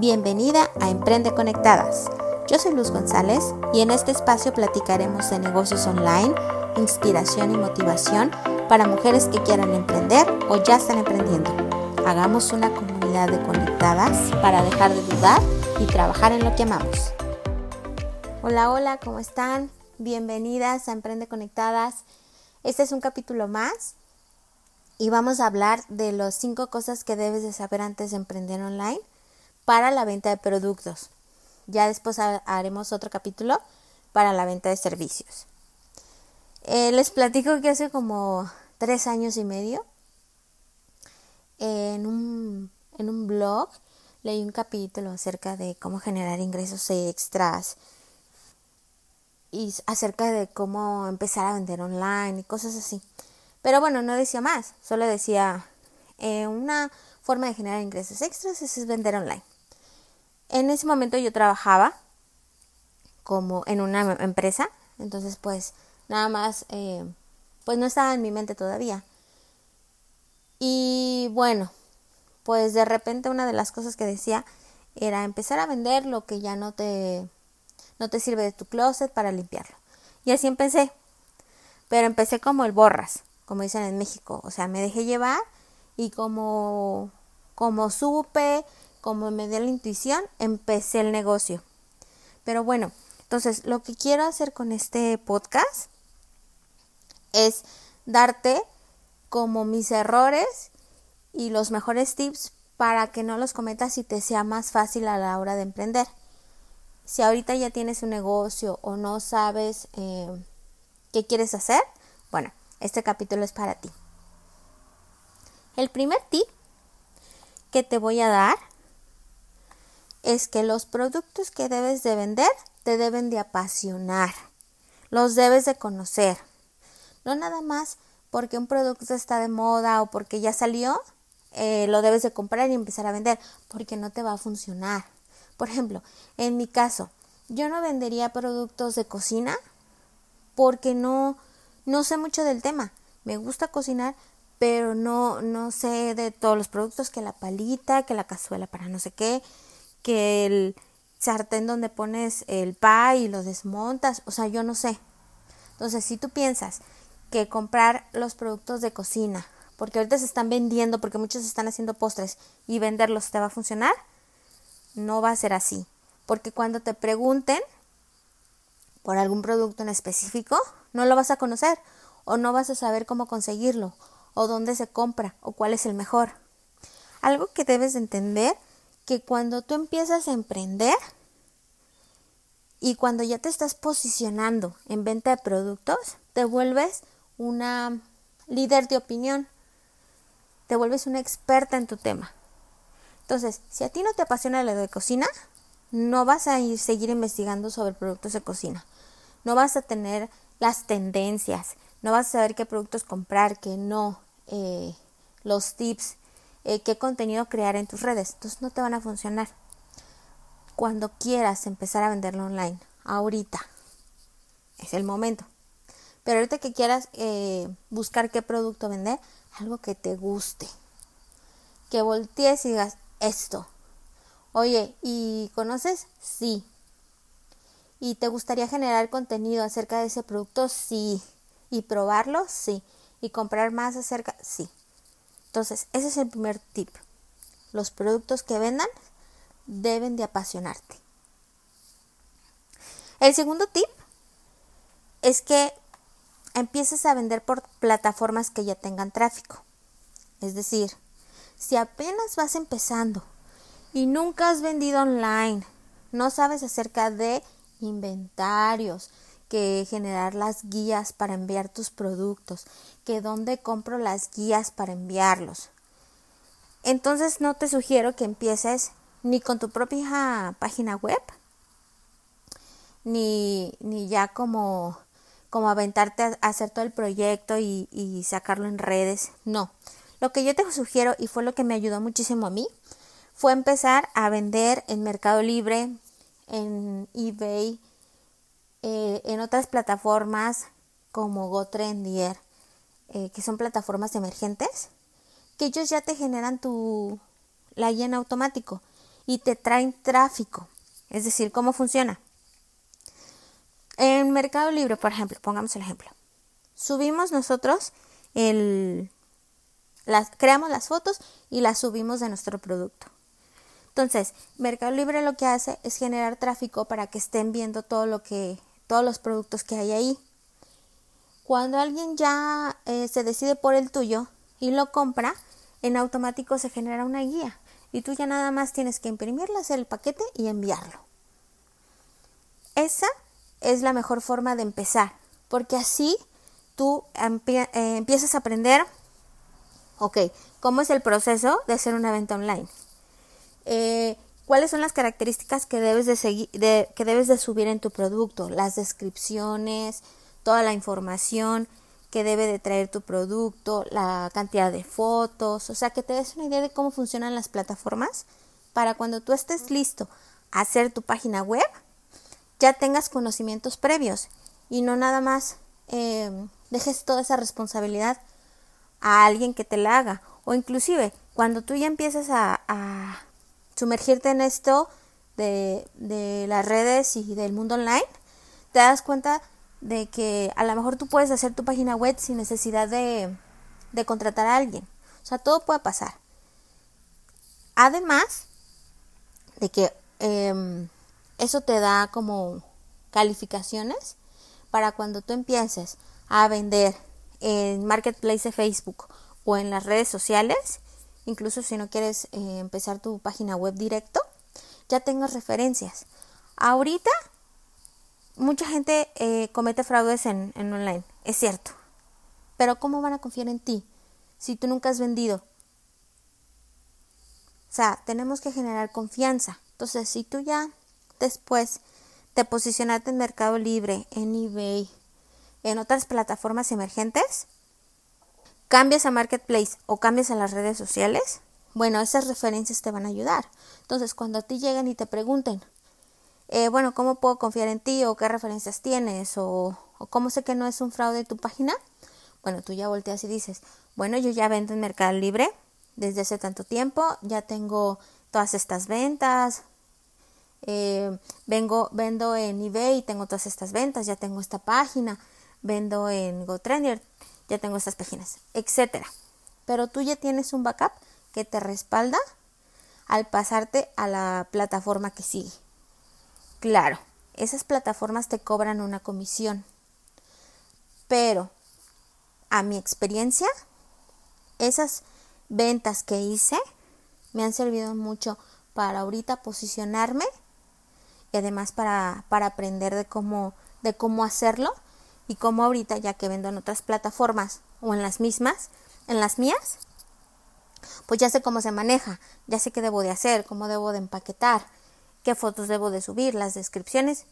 Bienvenida a Emprende Conectadas. Yo soy Luz González y en este espacio platicaremos de negocios online, inspiración y motivación para mujeres que quieran emprender o ya están emprendiendo. Hagamos una comunidad de conectadas para dejar de dudar y trabajar en lo que amamos. Hola, hola, ¿cómo están? Bienvenidas a Emprende Conectadas. Este es un capítulo más y vamos a hablar de las cinco cosas que debes de saber antes de emprender online para la venta de productos. Ya después haremos otro capítulo para la venta de servicios. Eh, les platico que hace como tres años y medio en un, en un blog leí un capítulo acerca de cómo generar ingresos extras y acerca de cómo empezar a vender online y cosas así. Pero bueno, no decía más, solo decía eh, una forma de generar ingresos extras es vender online. En ese momento yo trabajaba como en una empresa, entonces pues nada más, eh, pues no estaba en mi mente todavía. Y bueno, pues de repente una de las cosas que decía era empezar a vender lo que ya no te, no te sirve de tu closet para limpiarlo. Y así empecé. Pero empecé como el borras, como dicen en México. O sea, me dejé llevar y como, como supe como me dio la intuición, empecé el negocio. Pero bueno, entonces lo que quiero hacer con este podcast es darte como mis errores y los mejores tips para que no los cometas y te sea más fácil a la hora de emprender. Si ahorita ya tienes un negocio o no sabes eh, qué quieres hacer, bueno, este capítulo es para ti. El primer tip que te voy a dar es que los productos que debes de vender te deben de apasionar, los debes de conocer. No nada más porque un producto está de moda o porque ya salió, eh, lo debes de comprar y empezar a vender, porque no te va a funcionar. Por ejemplo, en mi caso, yo no vendería productos de cocina porque no, no sé mucho del tema. Me gusta cocinar, pero no, no sé de todos los productos, que la palita, que la cazuela para no sé qué, que el sartén donde pones el pie y lo desmontas, o sea, yo no sé. Entonces, si tú piensas que comprar los productos de cocina, porque ahorita se están vendiendo, porque muchos están haciendo postres y venderlos te va a funcionar, no va a ser así. Porque cuando te pregunten por algún producto en específico, no lo vas a conocer o no vas a saber cómo conseguirlo o dónde se compra o cuál es el mejor. Algo que debes entender que cuando tú empiezas a emprender y cuando ya te estás posicionando en venta de productos, te vuelves una líder de opinión, te vuelves una experta en tu tema. Entonces, si a ti no te apasiona lo de cocina, no vas a ir seguir investigando sobre productos de cocina. No vas a tener las tendencias, no vas a saber qué productos comprar, qué no, eh, los tips, eh, qué contenido crear en tus redes. Entonces no te van a funcionar. Cuando quieras empezar a venderlo online, ahorita es el momento. Pero ahorita que quieras eh, buscar qué producto vender, algo que te guste. Que voltees y digas esto. Oye, ¿y conoces? Sí. ¿Y te gustaría generar contenido acerca de ese producto? Sí. ¿Y probarlo? Sí. ¿Y comprar más acerca? Sí. Entonces, ese es el primer tip. Los productos que vendan deben de apasionarte. El segundo tip es que empieces a vender por plataformas que ya tengan tráfico. Es decir, si apenas vas empezando y nunca has vendido online, no sabes acerca de inventarios, que generar las guías para enviar tus productos, que dónde compro las guías para enviarlos. Entonces no te sugiero que empieces ni con tu propia página web, ni, ni ya como, como aventarte a hacer todo el proyecto y, sacarlo en redes. No. Lo que yo te sugiero, y fue lo que me ayudó muchísimo a mí, fue empezar a vender en Mercado Libre, en eBay, eh, en otras plataformas como GoTrendier, eh, que son plataformas emergentes, que ellos ya te generan tu la guía automático y te traen tráfico. Es decir, ¿cómo funciona? En Mercado Libre, por ejemplo, pongamos el ejemplo. Subimos nosotros el, las, creamos las fotos y las subimos de nuestro producto. Entonces, Mercado Libre lo que hace es generar tráfico para que estén viendo todo lo que, todos los productos que hay ahí. Cuando alguien ya eh, se decide por el tuyo y lo compra, en automático se genera una guía y tú ya nada más tienes que imprimirla, hacer el paquete y enviarlo. Esa es la mejor forma de empezar, porque así tú eh, empiezas a aprender, ok, cómo es el proceso de hacer una venta online. Eh, ¿Cuáles son las características que debes de, seguir, que debes de subir en tu producto? Las descripciones, toda la información que debe de traer tu producto, la cantidad de fotos, o sea, que te des una idea de cómo funcionan las plataformas para cuando tú estés listo a hacer tu página web, ya tengas conocimientos previos y no nada más em, dejes toda esa responsabilidad a alguien que te la haga. O inclusive, cuando tú ya empiezas a, sumergirte en esto de las redes y del mundo online, te das cuenta de que a lo mejor tú puedes hacer tu página web sin necesidad de, de contratar a alguien. O sea, todo puede pasar. Además de que em, eso te da como calificaciones para cuando tú empieces a vender en Marketplace de Facebook o en las redes sociales, incluso si no quieres eh, empezar tu página web directo, ya tengas referencias. Ahorita mucha gente eh, comete fraudes en, en online, es cierto. Pero ¿cómo van a confiar en ti si tú nunca has vendido? O sea, tenemos que generar confianza. Entonces, si tú ya después te posicionaste en Mercado Libre, en eBay, en otras plataformas emergentes, cambias a Marketplace o cambias a las redes sociales, bueno, esas referencias te van a ayudar. Entonces, cuando a ti lleguen y te pregunten, eh, bueno, ¿cómo puedo confiar en ti? ¿O qué referencias tienes? ¿O, cómo sé que no es un fraude tu página? Bueno, tú ya volteas y dices, bueno, yo ya vendo en Mercado Libre desde hace tanto tiempo, ya tengo todas estas ventas, eh, vengo, vendo en eBay y tengo todas estas ventas, ya tengo esta página, vendo en GoTrender, ya tengo estas páginas, etcétera. Pero tú ya tienes un backup que te respalda al pasarte a la plataforma que sigue. Claro, esas plataformas te cobran una comisión. Pero, a mi experiencia, esas ventas que hice me han servido mucho para ahorita posicionarme y además para, para aprender de cómo, de cómo hacerlo y cómo ahorita ya que vendo en otras plataformas o en las mismas, en las mías, pues ya sé cómo se maneja, ya sé qué debo de hacer, cómo debo de empaquetar, qué fotos debo de subir, las descripciones,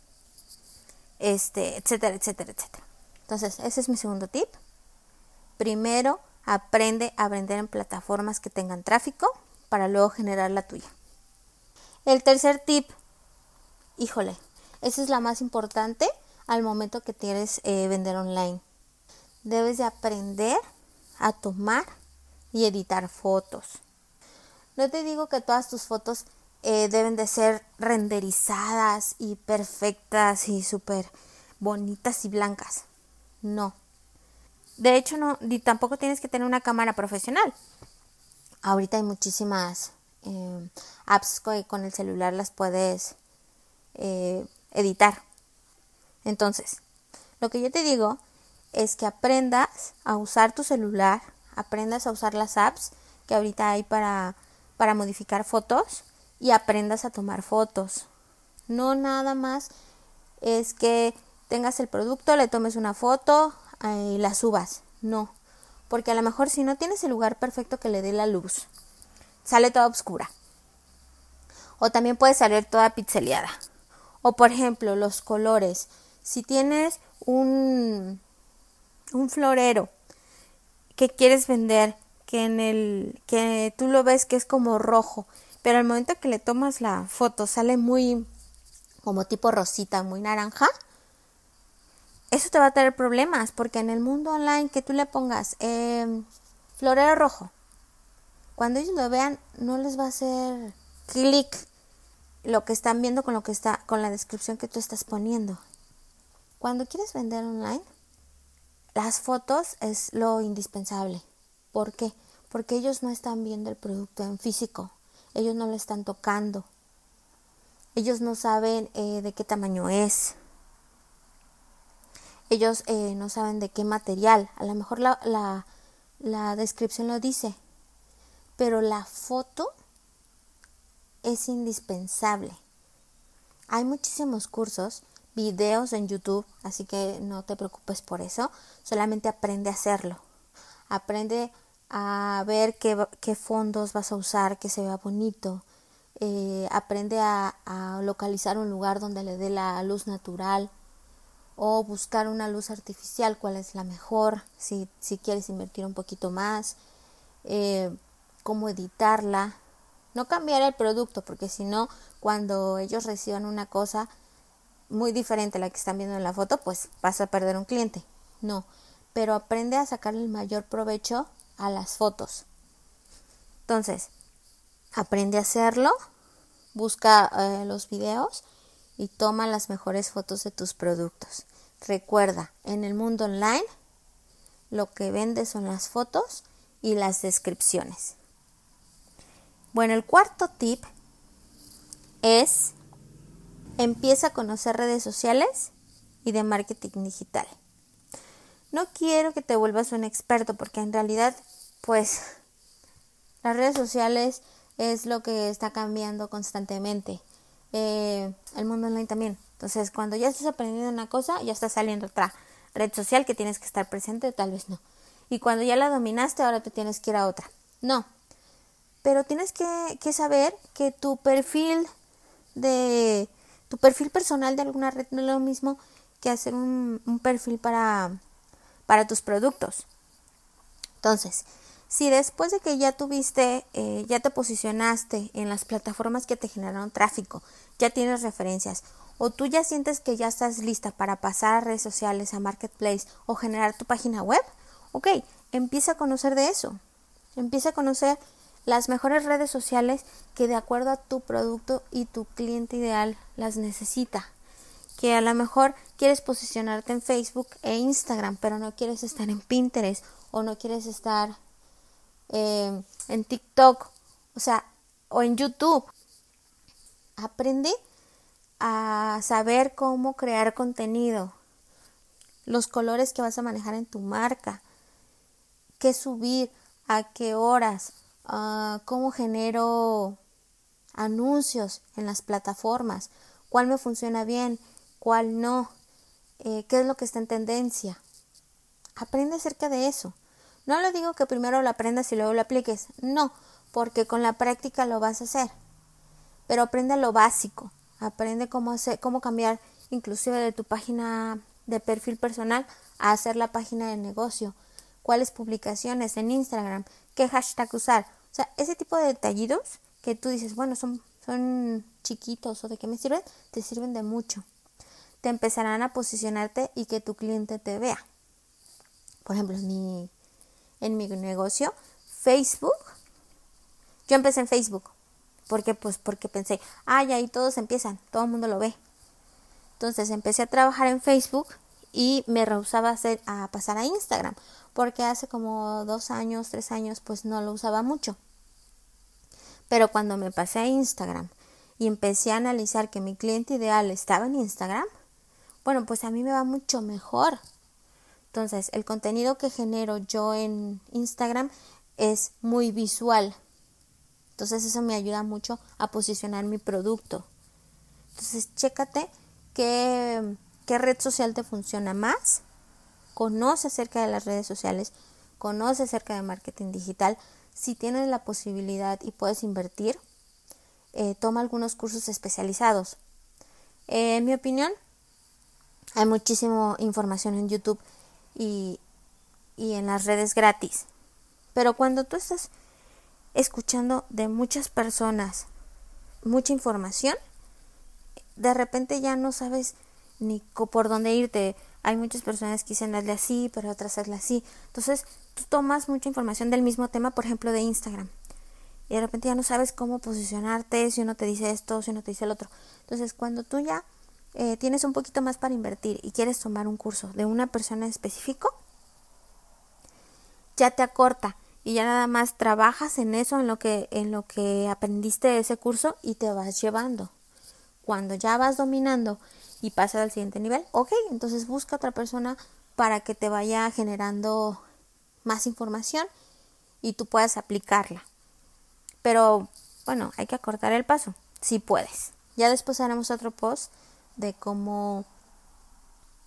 este, etcétera, etcétera, etcétera. Entonces, ese es mi segundo tip. Primero, aprende a vender en plataformas que tengan tráfico para luego generar la tuya. El tercer tip, híjole, esa es la más importante al momento que quieres eh, vender online. Debes de aprender a tomar y editar fotos. No te digo que todas tus fotos eh, deben de ser renderizadas y perfectas y súper bonitas y blancas. No. De hecho, no, tampoco tienes que tener una cámara profesional. Ahorita hay muchísimas eh, apps que con el celular las puedes eh, editar. Entonces, lo que yo te digo es que aprendas a usar tu celular, aprendas a usar las apps que ahorita hay para, para modificar fotos y aprendas a tomar fotos. No nada más es que tengas el producto, le tomes una foto eh, y la subas. No, porque a lo mejor si no tienes el lugar perfecto que le dé la luz, sale toda oscura. O también puede salir toda pixeleada. O por ejemplo, los colores. Si tienes un, un florero que quieres vender, que en el que tú lo ves que es como rojo pero al momento que le tomas la foto sale muy como tipo rosita, muy naranja, eso te va a tener problemas porque en el mundo online que tú le pongas eh, florero rojo, cuando ellos lo vean no les va a hacer clic lo que están viendo con lo que está con la descripción que tú estás poniendo. Cuando quieres vender online, las fotos es lo indispensable. ¿Por qué? Porque ellos no están viendo el producto en físico, ellos no lo están tocando, ellos no saben eh, de qué tamaño es, ellos eh, no saben de qué material, a lo mejor la, la, la descripción lo dice, pero la foto es indispensable. Hay muchísimos cursos, videos en YouTube, así que no te preocupes por eso, solamente aprende a hacerlo. Aprende a ver qué, qué fondos vas a usar, que se vea bonito. Eh, aprende a, localizar un lugar donde le dé la luz natural o buscar una luz artificial, cuál es la mejor, si, si quieres invertir un poquito más, eh, cómo editarla, no cambiar el producto, porque si no, cuando ellos reciban una cosa muy diferente a la que están viendo en la foto, pues vas a perder un cliente. No, pero aprende a sacarle el mayor provecho a las fotos. Entonces, aprende a hacerlo, busca eh, los videos y toma las mejores fotos de tus productos. Recuerda, en el mundo online, lo que vende son las fotos y las descripciones. Bueno, el cuarto tip es empieza a conocer redes sociales y de marketing digital. No quiero que te vuelvas un experto porque en realidad, pues, las redes sociales es lo que está cambiando constantemente. Eh, el mundo online también. Entonces, cuando ya estás aprendiendo una cosa, ya está saliendo otra red social que tienes que estar presente, tal vez no. Y cuando ya la dominaste, ahora te tienes que ir a otra. No, pero tienes que, saber que tu perfil de tu perfil personal de alguna red no es lo mismo que hacer un, perfil para, para tus productos. Entonces, si después de que ya tuviste, eh, ya te posicionaste en las plataformas que te generaron tráfico, ya tienes referencias, o tú ya sientes que ya estás lista para pasar a redes sociales, a marketplace o generar tu página web, ok, empieza a conocer de eso. Empieza a conocer las mejores redes sociales que de acuerdo a tu producto y tu cliente ideal las necesita. Que a lo mejor quieres posicionarte en Facebook e Instagram, pero no quieres estar en Pinterest o no quieres estar eh, en TikTok, o sea, o en YouTube. Aprende a saber cómo crear contenido, los colores que vas a manejar en tu marca, qué subir, a qué horas, Ah, cómo genero anuncios en las plataformas, cuál me funciona bien, cuál no, eh, qué es lo que está en tendencia. Aprende acerca de eso. No le digo que primero lo aprendas y luego lo apliques, no, porque con la práctica lo vas a hacer. Pero aprende lo básico, aprende cómo hacer, cómo cambiar inclusive de tu página de perfil personal a hacer la página de negocio, cuáles publicaciones en Instagram, qué hashtag usar, o sea, ese tipo de detallitos que tú dices, bueno, son, son chiquitos o de qué me sirven, te sirven de mucho. Empezarán a posicionarte y que tu cliente te vea. Por ejemplo, en mi, en mi negocio, Facebook, yo empecé en Facebook. porque Pues porque pensé, ay, ahí todos empiezan, todo el mundo lo ve. Entonces empecé a trabajar en Facebook y me rehusaba hacer, a pasar a Instagram, porque hace como dos años, tres años, pues no lo usaba mucho. Pero cuando me pasé a Instagram y empecé a analizar que mi cliente ideal estaba en Instagram, bueno, pues a mí me va mucho mejor. Entonces, el contenido que genero yo en Instagram es muy visual. Entonces, eso me ayuda mucho a posicionar mi producto. Entonces, chécate qué, qué red social te funciona más. Conoce acerca de las redes sociales, conoce acerca de marketing digital, si tienes la posibilidad y puedes invertir, eh, toma algunos cursos especializados. en mi opinión, hay muchísima información en YouTube y, y en las redes gratis. Pero cuando tú estás escuchando de muchas personas mucha información, de repente ya no sabes ni por dónde irte. Hay muchas personas que dicen hazle así, pero otras hazle así. Entonces, tú tomas mucha información del mismo tema, por ejemplo, de Instagram. y de repente ya no sabes cómo posicionarte, si uno te dice esto, si uno te dice el otro. Entonces, cuando tú ya eh, tienes un poquito más para invertir y quieres tomar un curso de una persona específico, ya te acorta y ya nada más trabajas en eso, en lo que, en lo que aprendiste ese curso y te vas llevando. Cuando ya vas dominando y pasas al siguiente nivel, ok, entonces busca otra persona para que te vaya generando más información y tú puedas aplicarla. Pero bueno, hay que acortar el paso, si puedes. Ya después haremos otro post de cómo,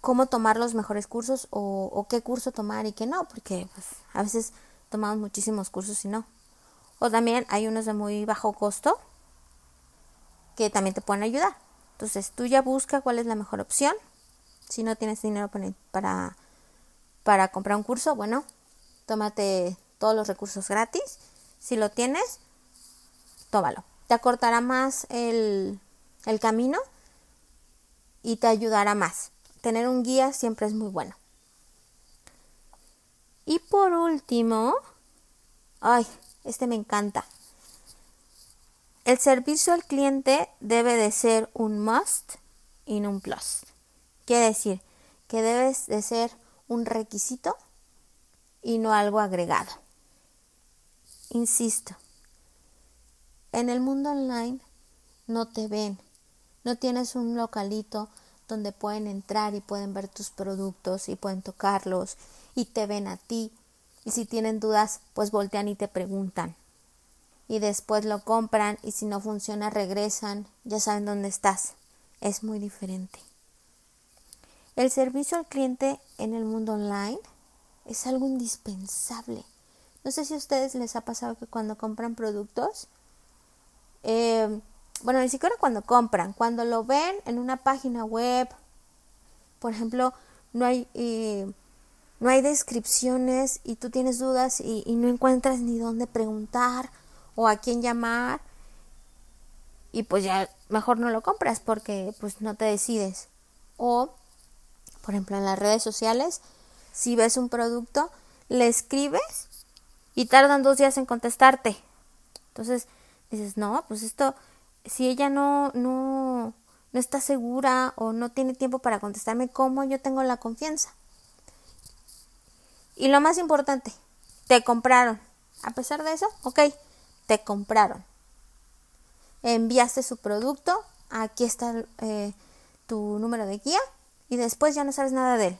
cómo tomar los mejores cursos o, qué curso tomar y qué no, porque pues, a veces tomamos muchísimos cursos y no. O también hay unos de muy bajo costo que también te pueden ayudar. Entonces tú ya busca cuál es la mejor opción. Si no tienes dinero para, para comprar un curso, bueno, tómate todos los recursos gratis. Si lo tienes, tómalo. Te acortará más el, el camino y te ayudará más. Tener un guía siempre es muy bueno. Y por último, ay, este me encanta. El servicio al cliente debe de ser un must y no un plus. Quiere decir que debes de ser un requisito y no algo agregado. Insisto, en el mundo online no te ven, no tienes un localito donde pueden entrar y pueden ver tus productos y pueden tocarlos y te ven a ti. Y si tienen dudas, pues voltean y te preguntan. Y después lo compran y si no funciona regresan, ya saben dónde estás. Es muy diferente. El servicio al cliente en el mundo online es algo indispensable. No sé si a ustedes les ha pasado que cuando compran productos, eh, bueno, ni siquiera cuando compran, cuando lo ven en una página web, por ejemplo, no hay, eh, no hay descripciones y tú tienes dudas y, y, no encuentras ni dónde preguntar o a quién llamar y pues ya mejor no lo compras porque pues no te decides. O, por ejemplo, en las redes sociales, si ves un producto, le escribes y tardan dos días en contestarte. Entonces dices, no, pues esto si ella no, no, no está segura o no tiene tiempo para contestarme, ¿cómo yo tengo la confianza? Y lo más importante, te compraron. A pesar de eso, ok, te compraron. Enviaste su producto, aquí está eh, tu número de guía y después ya no sabes nada de él.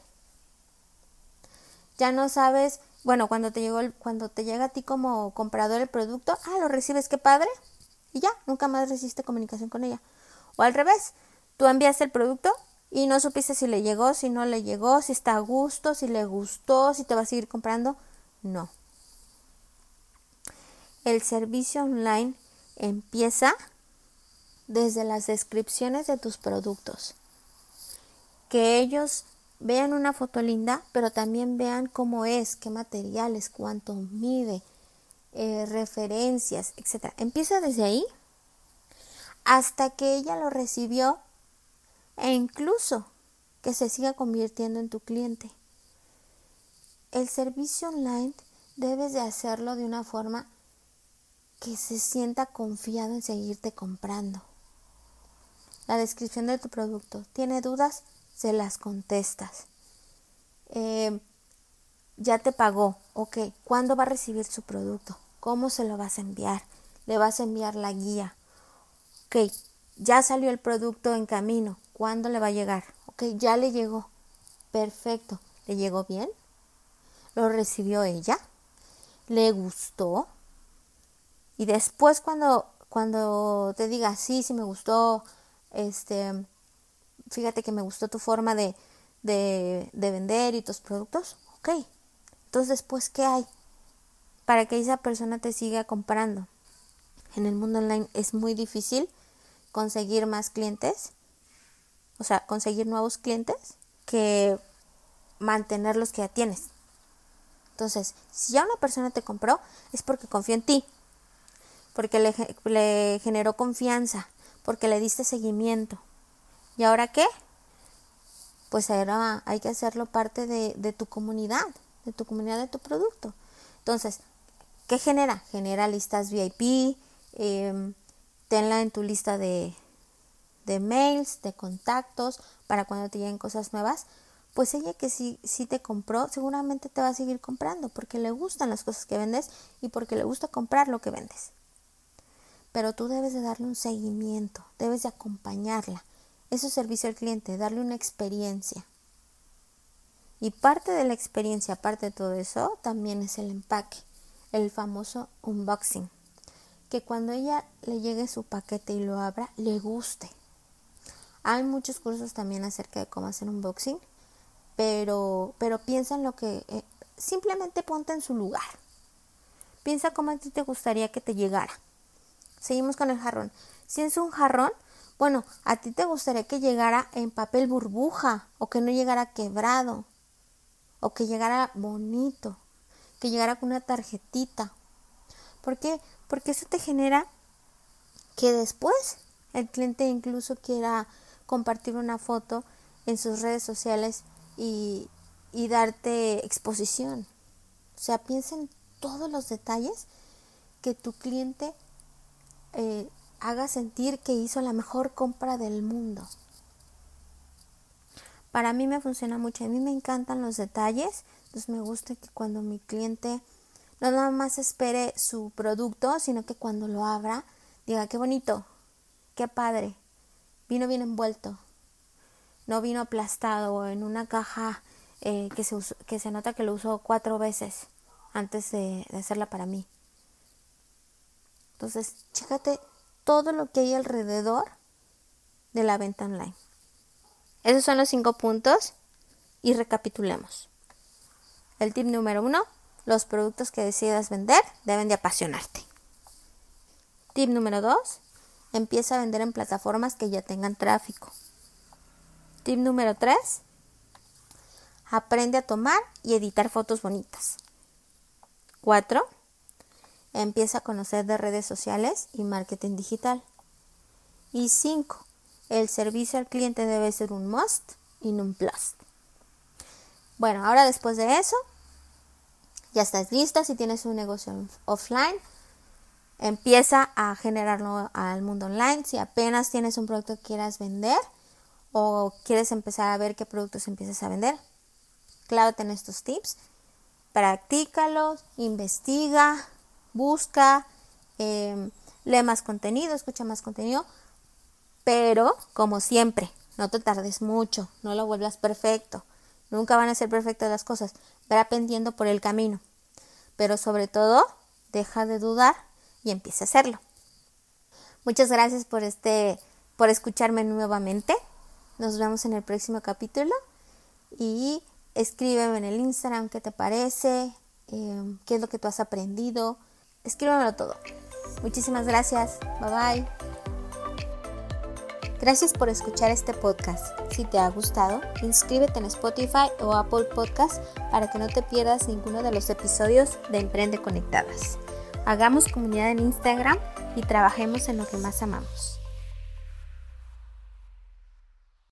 Ya no sabes, bueno, cuando te llegó el, cuando te llega a ti como comprador el producto, ah, lo recibes, qué padre, y ya, nunca más resiste comunicación con ella. O al revés, tú enviaste el producto y no supiste si le llegó, si no le llegó, si está a gusto, si le gustó, si te va a seguir comprando. No. El servicio online empieza desde las descripciones de tus productos. Que ellos vean una foto linda, pero también vean cómo es, qué materiales, cuánto mide, eh, referencias, etc. Empieza desde ahí hasta que ella lo recibió e incluso que se siga convirtiendo en tu cliente. El servicio online debes de hacerlo de una forma que se sienta confiado en seguirte comprando. La descripción de tu producto. ¿Tiene dudas? Se las contestas. Eh, ya te pagó, ok, ¿cuándo va a recibir su producto? ¿Cómo se lo vas a enviar? Le vas a enviar la guía. Ok, ya salió el producto en camino, ¿cuándo le va a llegar? Ok, ya le llegó. Perfecto, ¿le llegó bien? ¿Lo recibió ella? ¿Le gustó? Y después cuando, cuando te diga, sí, sí me gustó, este, fíjate que me gustó tu forma de, de, de vender y tus productos, ok, entonces, después, ¿qué hay? Para que esa persona te siga comprando. En el mundo online es muy difícil conseguir más clientes, o sea, conseguir nuevos clientes que mantener los que ya tienes. Entonces, si ya una persona te compró, es porque confió en ti, porque le, generó confianza, porque le diste seguimiento. ¿Y ahora qué? Pues ahora hay que hacerlo parte de tu comunidad de tu comunidad, de tu producto. Entonces, ¿Qué genera? Genera listas VIP, em, tenla en tu lista de, de mails, de contactos, para cuando te lleguen cosas nuevas. Pues ella que sí, sí te compró, seguramente te va a seguir comprando porque le gustan las cosas que vendes y porque le gusta comprar lo que vendes. Pero tú debes de darle un seguimiento, debes de acompañarla. Eso es servicio al cliente, darle una experiencia. Y parte de la experiencia, aparte de todo eso, también es el empaque, el famoso unboxing. Que cuando ella le llegue su paquete y lo abra, le guste. Hay muchos cursos también acerca de cómo hacer unboxing, pero, pero piensa en lo que... Eh, simplemente ponte en su lugar. Piensa cómo a ti te gustaría que te llegara. Seguimos con el jarrón. Si es un jarrón, bueno, a ti te gustaría que llegara en papel burbuja o que no llegara quebrado o que llegara bonito, que llegara con una tarjetita. ¿Por qué? Porque eso te genera que después el cliente incluso quiera compartir una foto en sus redes sociales y, y darte exposición. O sea, piensa en todos los detalles que tu cliente eh, haga sentir que hizo la mejor compra del mundo. Para mí me funciona mucho, a mí me encantan los detalles, entonces me gusta que cuando mi cliente no nada más espere su producto, sino que cuando lo abra diga, qué bonito, qué padre, vino bien envuelto, no vino aplastado o en una caja eh, que, se que se nota que lo usó cuatro veces antes de, de hacerla para mí. Entonces, chécate todo lo que hay alrededor de la venta online. Esos son los cinco puntos y recapitulemos. El tip número uno, los productos que decidas vender deben de apasionarte. Tip número dos, empieza a vender en plataformas que ya tengan tráfico. Tip número tres, aprende a tomar y editar fotos bonitas. Cuatro, empieza a conocer de redes sociales y marketing digital. Y cinco, el servicio al cliente debe ser un must y no un plus. Bueno, ahora después de eso, ya estás lista. Si tienes un negocio offline, empieza a generarlo al mundo online. Si apenas tienes un producto que quieras vender o quieres empezar a ver qué productos empiezas a vender, clávate en estos tips. Practícalos, investiga, busca, eh, lee más contenido, escucha más contenido pero, como siempre, no te tardes mucho, no lo vuelvas perfecto. Nunca van a ser perfectas las cosas. Ve aprendiendo por el camino. Pero sobre todo, deja de dudar y empieza a hacerlo. Muchas gracias por este, por escucharme nuevamente. Nos vemos en el próximo capítulo. Y escríbeme en el Instagram qué te parece, eh, qué es lo que tú has aprendido. Escríbemelo todo. Muchísimas gracias. Bye bye. Gracias por escuchar este podcast. Si te ha gustado, inscríbete en Spotify o Apple Podcast para que no te pierdas ninguno de los episodios de Emprende Conectadas. Hagamos comunidad en Instagram y trabajemos en lo que más amamos.